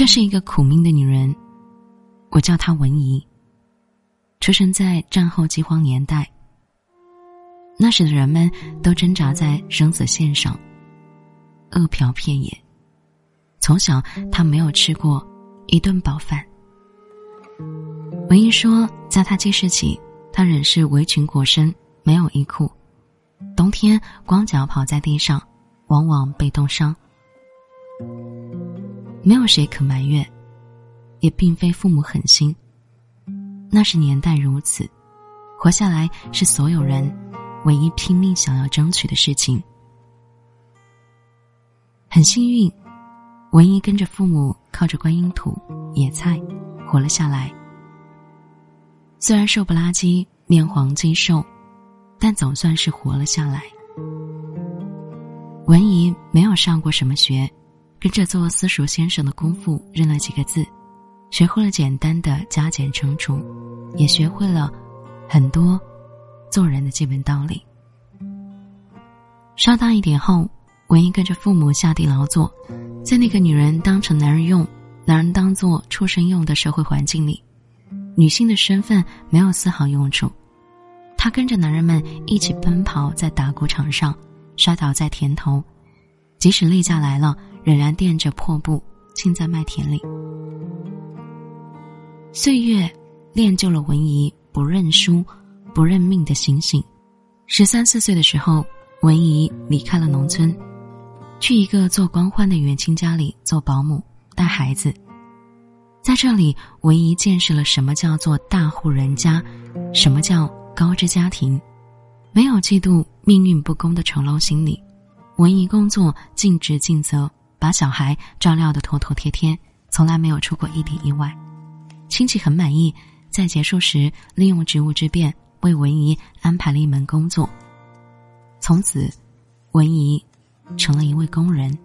这是一个苦命的女人，我叫她文怡。出生在战后饥荒年代，那时的人们都挣扎在生死线上，饿殍遍野。从小，她没有吃过一顿饱饭。文怡说，在她记事起，她仍是围裙裹身，没有衣裤，冬天光脚跑在地上，往往被冻伤。没有谁可埋怨，也并非父母狠心。那是年代如此，活下来是所有人唯一拼命想要争取的事情。很幸运，文姨跟着父母靠着观音土野菜活了下来。虽然瘦不拉几、面黄肌瘦，但总算是活了下来。文怡没有上过什么学。跟着做私塾先生的功夫，认了几个字，学会了简单的加减乘除，也学会了很多做人的基本道理。稍大一点后，文一跟着父母下地劳作，在那个女人当成男人用、男人当做畜生用的社会环境里，女性的身份没有丝毫用处。她跟着男人们一起奔跑在打谷场上，摔倒在田头，即使例假来了。仍然垫着破布，浸在麦田里。岁月练就了文姨不认输、不认命的心性。十三四岁的时候，文姨离开了农村，去一个做官宦的远亲家里做保姆带孩子。在这里，文姨见识了什么叫做大户人家，什么叫高知家庭，没有嫉妒命运不公的丑陋心理。文姨工作尽职尽责。把小孩照料的妥妥帖帖，从来没有出过一点意外。亲戚很满意，在结束时利用职务之便为文怡安排了一门工作。从此，文怡成了一位工人。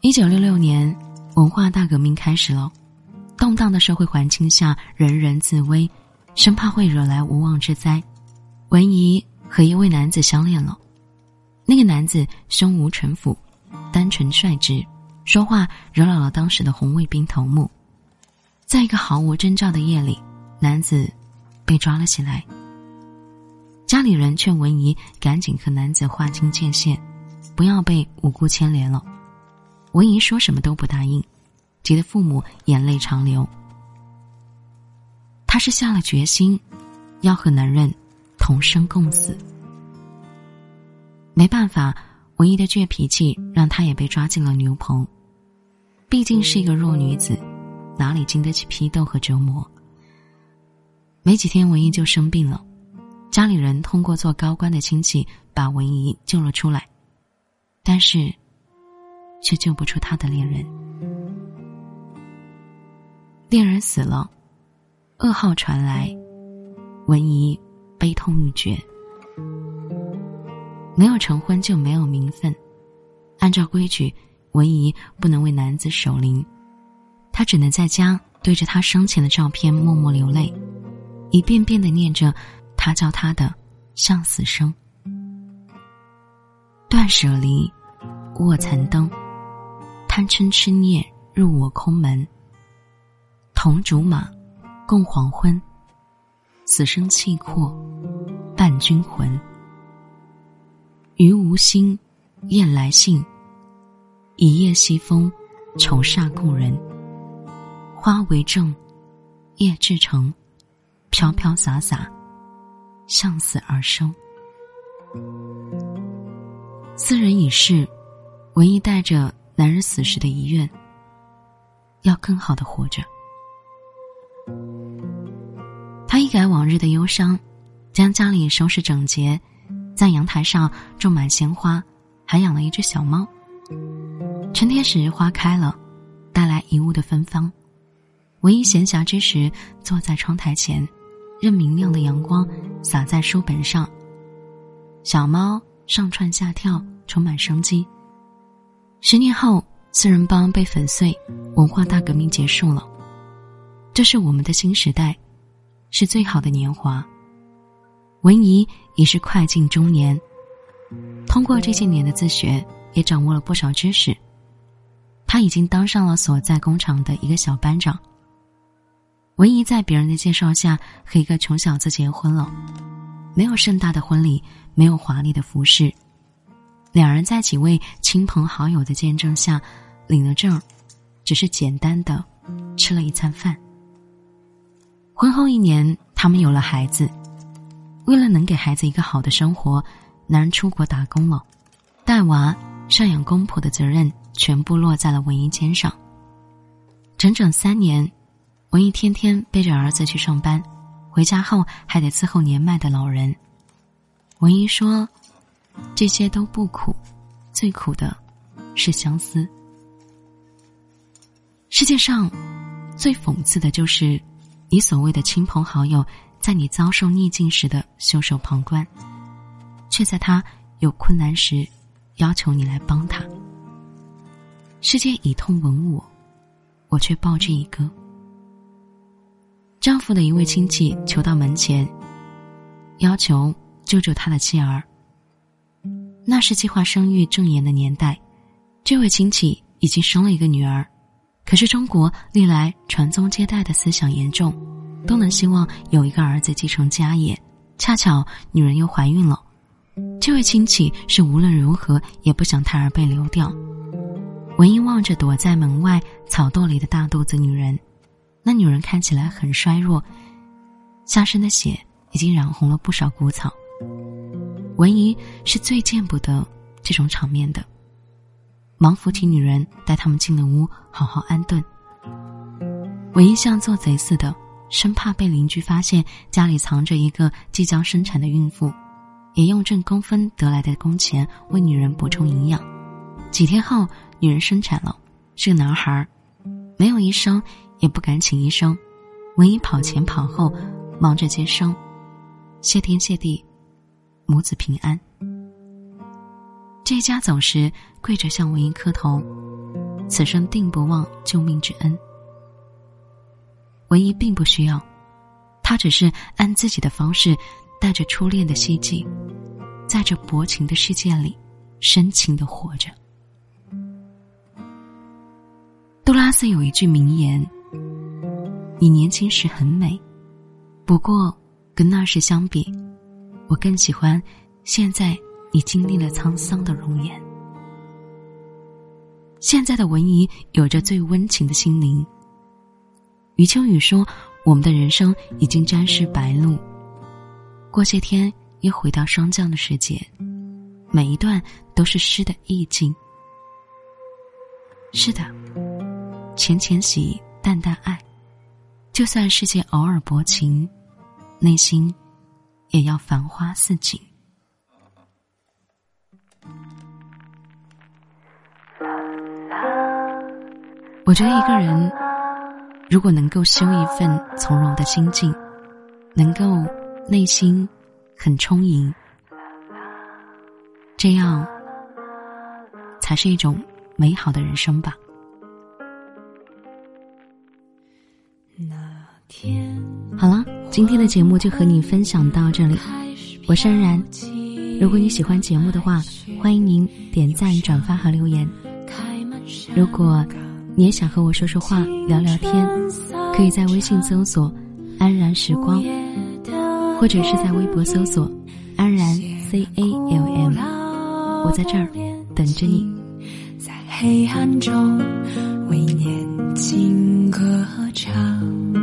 一九六六年，文化大革命开始了，动荡的社会环境下，人人自危，生怕会惹来无妄之灾。文怡和一位男子相恋了。那个男子胸无城府，单纯率直，说话惹恼了当时的红卫兵头目。在一个毫无征兆的夜里，男子被抓了起来。家里人劝文怡赶紧和男子划清界限，不要被无辜牵连了。文怡说什么都不答应，急得父母眼泪长流。他是下了决心，要和男人同生共死。没办法，文怡的倔脾气让她也被抓进了牛棚。毕竟是一个弱女子，哪里经得起批斗和折磨？没几天，文怡就生病了。家里人通过做高官的亲戚把文怡救了出来，但是，却救不出她的恋人。恋人死了，噩耗传来，文怡悲痛欲绝。没有成婚就没有名分，按照规矩，文姨不能为男子守灵，她只能在家对着他生前的照片默默流泪，一遍遍的念着他教他的向死生。断舍离，卧残灯，贪嗔痴念入我空门。同竹马，共黄昏，死生契阔，伴君魂。于无心，雁来信。一夜西风，愁煞故人。花为证，叶至诚，飘飘洒洒，向死而生。斯人已逝，文一带着男人死时的遗愿，要更好的活着。他一改往日的忧伤，将家里收拾整洁。在阳台上种满鲜花，还养了一只小猫。春天时花开了，带来一屋的芬芳。唯一闲暇之时，坐在窗台前，任明亮的阳光洒在书本上。小猫上窜下跳，充满生机。十年后，四人帮被粉碎，文化大革命结束了。这是我们的新时代，是最好的年华。文怡已是快进中年，通过这些年的自学，也掌握了不少知识。他已经当上了所在工厂的一个小班长。文怡在别人的介绍下和一个穷小子结婚了，没有盛大的婚礼，没有华丽的服饰，两人在几位亲朋好友的见证下领了证，只是简单的吃了一餐饭。婚后一年，他们有了孩子。为了能给孩子一个好的生活，男人出国打工了，带娃、赡养公婆的责任全部落在了文艺肩上。整整三年，文艺天天背着儿子去上班，回家后还得伺候年迈的老人。文艺说：“这些都不苦，最苦的是相思。世界上最讽刺的就是，你所谓的亲朋好友。”在你遭受逆境时的袖手旁观，却在他有困难时要求你来帮他。世界以痛吻我，我却报之以歌。丈夫的一位亲戚求到门前，要求救救他的妻儿。那是计划生育正严的年代，这位亲戚已经生了一个女儿，可是中国历来传宗接代的思想严重。都能希望有一个儿子继承家业，恰巧女人又怀孕了，这位亲戚是无论如何也不想胎儿被流掉。文英望着躲在门外草垛里的大肚子女人，那女人看起来很衰弱，下身的血已经染红了不少谷草。文怡是最见不得这种场面的，忙扶起女人，带他们进了屋，好好安顿。文一像做贼似的。生怕被邻居发现家里藏着一个即将生产的孕妇，也用挣工分得来的工钱为女人补充营养。几天后，女人生产了，是个男孩，没有医生，也不敢请医生，文一跑前跑后，忙着接生。谢天谢地，母子平安。这一家走时，跪着向文英磕头，此生定不忘救命之恩。文姨并不需要，她只是按自己的方式，带着初恋的希冀，在这薄情的世界里，深情的活着。杜拉斯有一句名言：“你年轻时很美，不过跟那时相比，我更喜欢现在你经历了沧桑的容颜。”现在的文怡有着最温情的心灵。余秋雨说：“我们的人生已经沾湿白露，过些天又回到霜降的世界，每一段都是诗的意境。是的，浅浅喜，淡淡爱，就算世界偶尔薄情，内心也要繁花似锦。我觉得一个人。”如果能够修一份从容的心境，能够内心很充盈，这样才是一种美好的人生吧。好了，今天的节目就和你分享到这里，我是安然。如果你喜欢节目的话，欢迎您点赞、转发和留言。如果。你也想和我说说话、聊聊天，可以在微信搜索“安然时光”，或者是在微博搜索“安然 C A L M”。我在这儿等着你。在黑暗中为年轻歌唱。